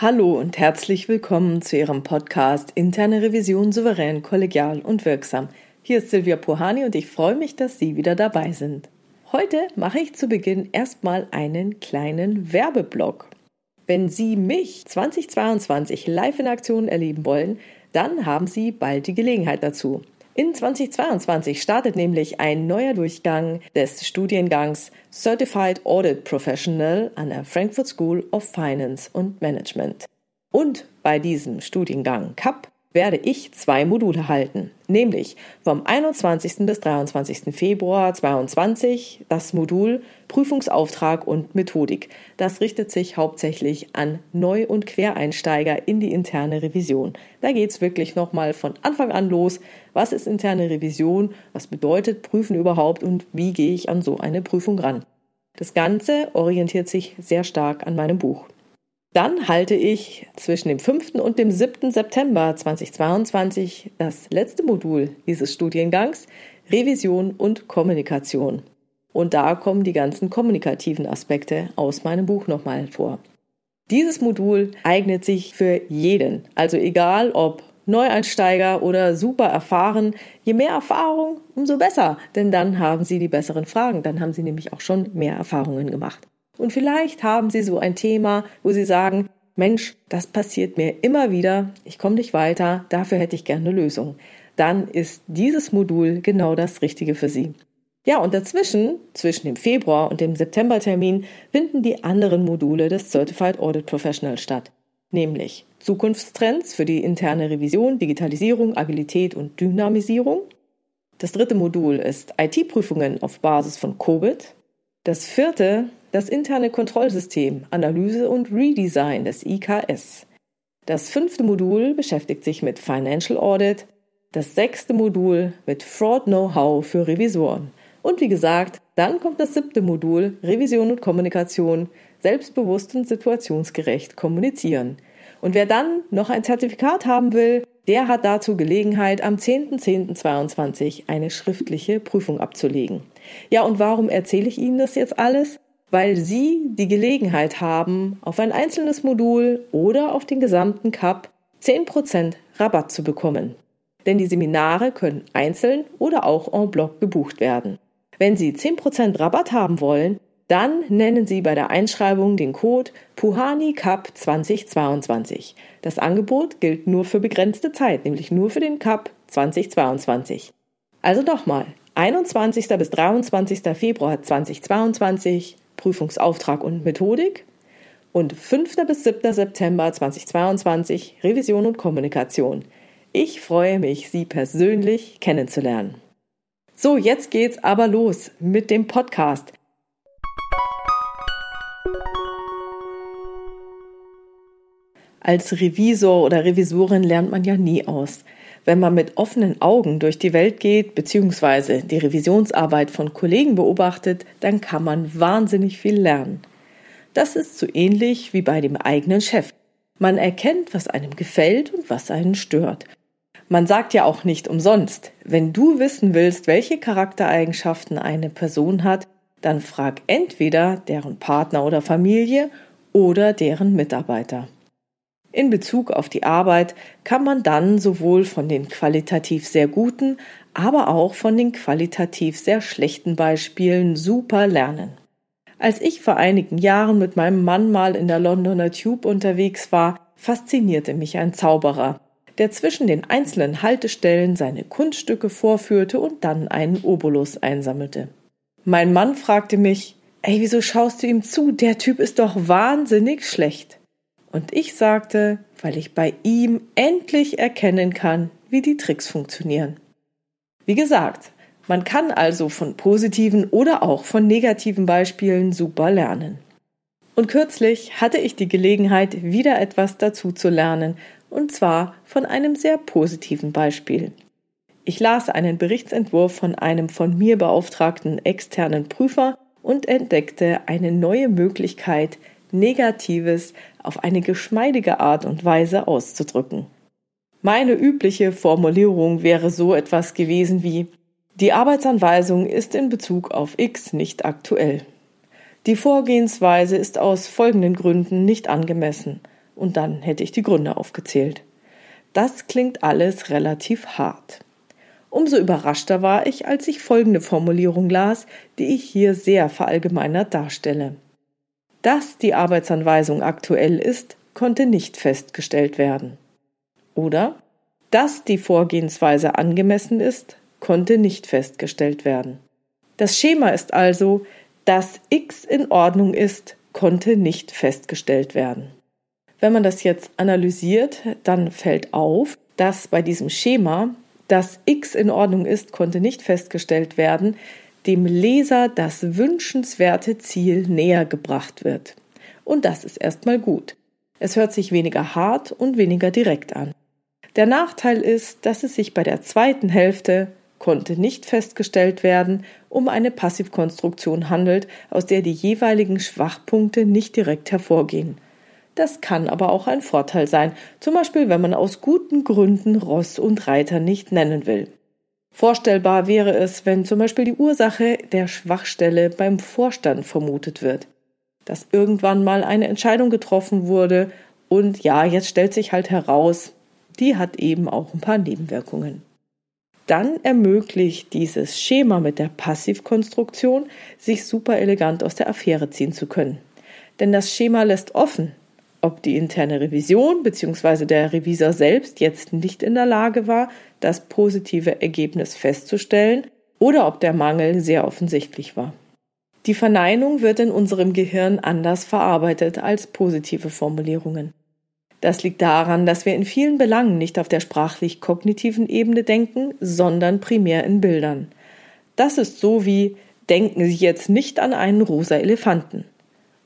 Hallo und herzlich willkommen zu Ihrem Podcast Interne Revision souverän, kollegial und wirksam. Hier ist Silvia Pohani und ich freue mich, dass Sie wieder dabei sind. Heute mache ich zu Beginn erstmal einen kleinen Werbeblock. Wenn Sie mich 2022 live in Aktion erleben wollen, dann haben Sie bald die Gelegenheit dazu. In 2022 startet nämlich ein neuer Durchgang des Studiengangs Certified Audit Professional an der Frankfurt School of Finance and Management. Und bei diesem Studiengang CAP werde ich zwei Module halten, nämlich vom 21. bis 23. Februar 2022 das Modul Prüfungsauftrag und Methodik. Das richtet sich hauptsächlich an Neu- und Quereinsteiger in die interne Revision. Da geht es wirklich nochmal von Anfang an los. Was ist interne Revision? Was bedeutet Prüfen überhaupt? Und wie gehe ich an so eine Prüfung ran? Das Ganze orientiert sich sehr stark an meinem Buch. Dann halte ich zwischen dem 5. und dem 7. September 2022 das letzte Modul dieses Studiengangs Revision und Kommunikation. Und da kommen die ganzen kommunikativen Aspekte aus meinem Buch nochmal vor. Dieses Modul eignet sich für jeden, also egal ob Neueinsteiger oder super erfahren. Je mehr Erfahrung, umso besser, denn dann haben Sie die besseren Fragen, dann haben Sie nämlich auch schon mehr Erfahrungen gemacht. Und vielleicht haben Sie so ein Thema, wo Sie sagen, Mensch, das passiert mir immer wieder, ich komme nicht weiter, dafür hätte ich gerne eine Lösung. Dann ist dieses Modul genau das Richtige für Sie. Ja, und dazwischen, zwischen dem Februar und dem Septembertermin, finden die anderen Module des Certified Audit Professional statt, nämlich Zukunftstrends für die interne Revision, Digitalisierung, Agilität und Dynamisierung. Das dritte Modul ist IT-Prüfungen auf Basis von COVID. Das vierte das interne Kontrollsystem Analyse und Redesign des IKS. Das fünfte Modul beschäftigt sich mit Financial Audit, das sechste Modul mit Fraud Know-how für Revisoren. Und wie gesagt, dann kommt das siebte Modul Revision und Kommunikation, selbstbewusst und situationsgerecht kommunizieren. Und wer dann noch ein Zertifikat haben will, der hat dazu Gelegenheit, am 10.10.22 eine schriftliche Prüfung abzulegen. Ja, und warum erzähle ich Ihnen das jetzt alles? Weil Sie die Gelegenheit haben, auf ein einzelnes Modul oder auf den gesamten Cup 10% Rabatt zu bekommen. Denn die Seminare können einzeln oder auch en bloc gebucht werden. Wenn Sie 10% Rabatt haben wollen, dann nennen Sie bei der Einschreibung den Code Puhani Cup 2022. Das Angebot gilt nur für begrenzte Zeit, nämlich nur für den Cup 2022. Also nochmal, 21. bis 23. Februar 2022 Prüfungsauftrag und Methodik und 5. bis 7. September 2022 Revision und Kommunikation. Ich freue mich, Sie persönlich kennenzulernen. So, jetzt geht's aber los mit dem Podcast. Als Revisor oder Revisorin lernt man ja nie aus. Wenn man mit offenen Augen durch die Welt geht bzw. die Revisionsarbeit von Kollegen beobachtet, dann kann man wahnsinnig viel lernen. Das ist so ähnlich wie bei dem eigenen Chef. Man erkennt, was einem gefällt und was einen stört. Man sagt ja auch nicht umsonst, wenn du wissen willst, welche Charaktereigenschaften eine Person hat, dann frag entweder deren Partner oder Familie oder deren Mitarbeiter. In Bezug auf die Arbeit kann man dann sowohl von den qualitativ sehr guten, aber auch von den qualitativ sehr schlechten Beispielen super lernen. Als ich vor einigen Jahren mit meinem Mann mal in der Londoner Tube unterwegs war, faszinierte mich ein Zauberer, der zwischen den einzelnen Haltestellen seine Kunststücke vorführte und dann einen Obolus einsammelte. Mein Mann fragte mich, ey, wieso schaust du ihm zu? Der Typ ist doch wahnsinnig schlecht. Und ich sagte, weil ich bei ihm endlich erkennen kann, wie die Tricks funktionieren. Wie gesagt, man kann also von positiven oder auch von negativen Beispielen super lernen. Und kürzlich hatte ich die Gelegenheit, wieder etwas dazu zu lernen, und zwar von einem sehr positiven Beispiel. Ich las einen Berichtsentwurf von einem von mir beauftragten externen Prüfer und entdeckte eine neue Möglichkeit, Negatives auf eine geschmeidige Art und Weise auszudrücken. Meine übliche Formulierung wäre so etwas gewesen wie Die Arbeitsanweisung ist in Bezug auf X nicht aktuell. Die Vorgehensweise ist aus folgenden Gründen nicht angemessen und dann hätte ich die Gründe aufgezählt. Das klingt alles relativ hart. Umso überraschter war ich, als ich folgende Formulierung las, die ich hier sehr verallgemeinert darstelle. Dass die Arbeitsanweisung aktuell ist, konnte nicht festgestellt werden. Oder dass die Vorgehensweise angemessen ist, konnte nicht festgestellt werden. Das Schema ist also, dass x in Ordnung ist, konnte nicht festgestellt werden. Wenn man das jetzt analysiert, dann fällt auf, dass bei diesem Schema, dass x in Ordnung ist, konnte nicht festgestellt werden, dem Leser das wünschenswerte Ziel näher gebracht wird. Und das ist erstmal gut. Es hört sich weniger hart und weniger direkt an. Der Nachteil ist, dass es sich bei der zweiten Hälfte konnte nicht festgestellt werden, um eine Passivkonstruktion handelt, aus der die jeweiligen Schwachpunkte nicht direkt hervorgehen. Das kann aber auch ein Vorteil sein, zum Beispiel wenn man aus guten Gründen Ross und Reiter nicht nennen will. Vorstellbar wäre es, wenn zum Beispiel die Ursache der Schwachstelle beim Vorstand vermutet wird, dass irgendwann mal eine Entscheidung getroffen wurde und ja, jetzt stellt sich halt heraus, die hat eben auch ein paar Nebenwirkungen. Dann ermöglicht dieses Schema mit der Passivkonstruktion, sich super elegant aus der Affäre ziehen zu können. Denn das Schema lässt offen, ob die interne Revision bzw. der Revisor selbst jetzt nicht in der Lage war, das positive Ergebnis festzustellen oder ob der Mangel sehr offensichtlich war. Die Verneinung wird in unserem Gehirn anders verarbeitet als positive Formulierungen. Das liegt daran, dass wir in vielen Belangen nicht auf der sprachlich-kognitiven Ebene denken, sondern primär in Bildern. Das ist so wie denken Sie jetzt nicht an einen rosa Elefanten.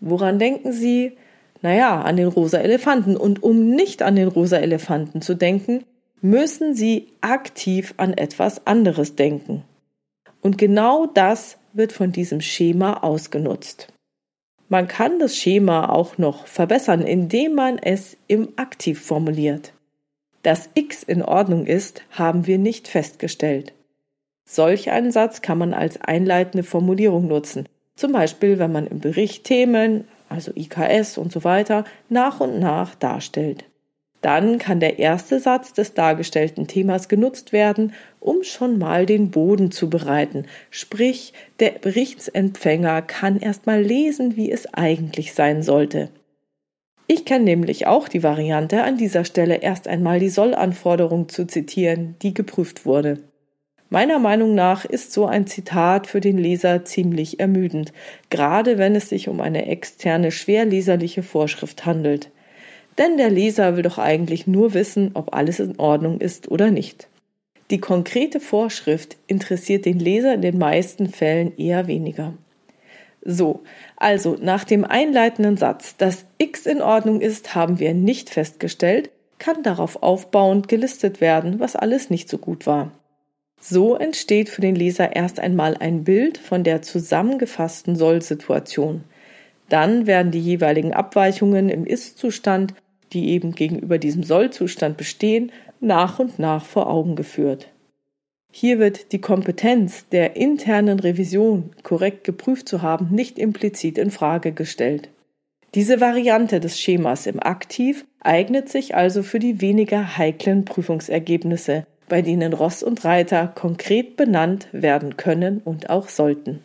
Woran denken Sie? Naja, an den rosa Elefanten. Und um nicht an den rosa Elefanten zu denken, müssen Sie aktiv an etwas anderes denken. Und genau das wird von diesem Schema ausgenutzt. Man kann das Schema auch noch verbessern, indem man es im Aktiv formuliert. Dass x in Ordnung ist, haben wir nicht festgestellt. Solch einen Satz kann man als einleitende Formulierung nutzen, zum Beispiel wenn man im Bericht Themen, also IKS und so weiter, nach und nach darstellt. Dann kann der erste Satz des dargestellten Themas genutzt werden, um schon mal den Boden zu bereiten. Sprich, der Berichtsempfänger kann erst mal lesen, wie es eigentlich sein sollte. Ich kenne nämlich auch die Variante, an dieser Stelle erst einmal die Sollanforderung zu zitieren, die geprüft wurde. Meiner Meinung nach ist so ein Zitat für den Leser ziemlich ermüdend, gerade wenn es sich um eine externe, schwerleserliche Vorschrift handelt. Denn der Leser will doch eigentlich nur wissen, ob alles in Ordnung ist oder nicht. Die konkrete Vorschrift interessiert den Leser in den meisten Fällen eher weniger. So, also nach dem einleitenden Satz, dass x in Ordnung ist, haben wir nicht festgestellt, kann darauf aufbauend gelistet werden, was alles nicht so gut war. So entsteht für den Leser erst einmal ein Bild von der zusammengefassten Soll-Situation. Dann werden die jeweiligen Abweichungen im Ist-Zustand die eben gegenüber diesem Sollzustand bestehen, nach und nach vor Augen geführt. Hier wird die Kompetenz der internen Revision korrekt geprüft zu haben nicht implizit in Frage gestellt. Diese Variante des Schemas im Aktiv eignet sich also für die weniger heiklen Prüfungsergebnisse, bei denen Ross und Reiter konkret benannt werden können und auch sollten.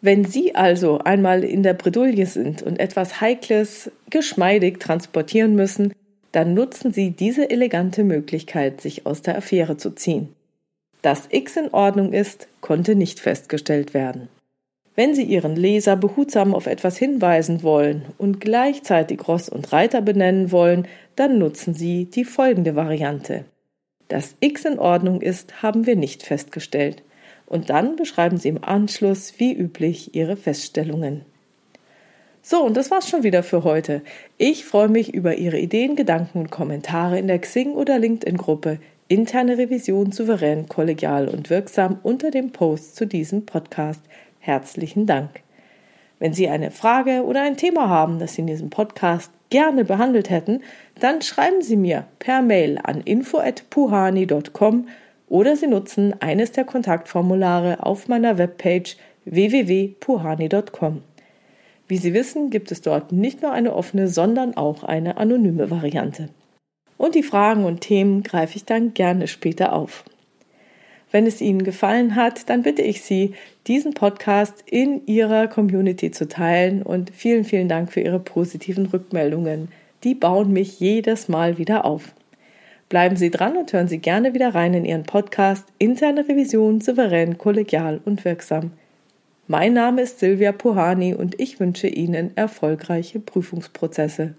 Wenn Sie also einmal in der Bredouille sind und etwas Heikles geschmeidig transportieren müssen, dann nutzen Sie diese elegante Möglichkeit, sich aus der Affäre zu ziehen. Dass X in Ordnung ist, konnte nicht festgestellt werden. Wenn Sie Ihren Leser behutsam auf etwas hinweisen wollen und gleichzeitig Ross und Reiter benennen wollen, dann nutzen Sie die folgende Variante. Dass X in Ordnung ist, haben wir nicht festgestellt und dann beschreiben Sie im Anschluss wie üblich Ihre Feststellungen. So, und das war's schon wieder für heute. Ich freue mich über Ihre Ideen, Gedanken und Kommentare in der Xing- oder LinkedIn-Gruppe Interne Revision souverän, kollegial und wirksam unter dem Post zu diesem Podcast. Herzlichen Dank. Wenn Sie eine Frage oder ein Thema haben, das Sie in diesem Podcast gerne behandelt hätten, dann schreiben Sie mir per Mail an info@puhani.com oder Sie nutzen eines der Kontaktformulare auf meiner Webpage www.puhani.com. Wie Sie wissen, gibt es dort nicht nur eine offene, sondern auch eine anonyme Variante. Und die Fragen und Themen greife ich dann gerne später auf. Wenn es Ihnen gefallen hat, dann bitte ich Sie, diesen Podcast in Ihrer Community zu teilen und vielen, vielen Dank für Ihre positiven Rückmeldungen. Die bauen mich jedes Mal wieder auf. Bleiben Sie dran und hören Sie gerne wieder rein in Ihren Podcast Interne Revision souverän, kollegial und wirksam. Mein Name ist Silvia Puhani und ich wünsche Ihnen erfolgreiche Prüfungsprozesse.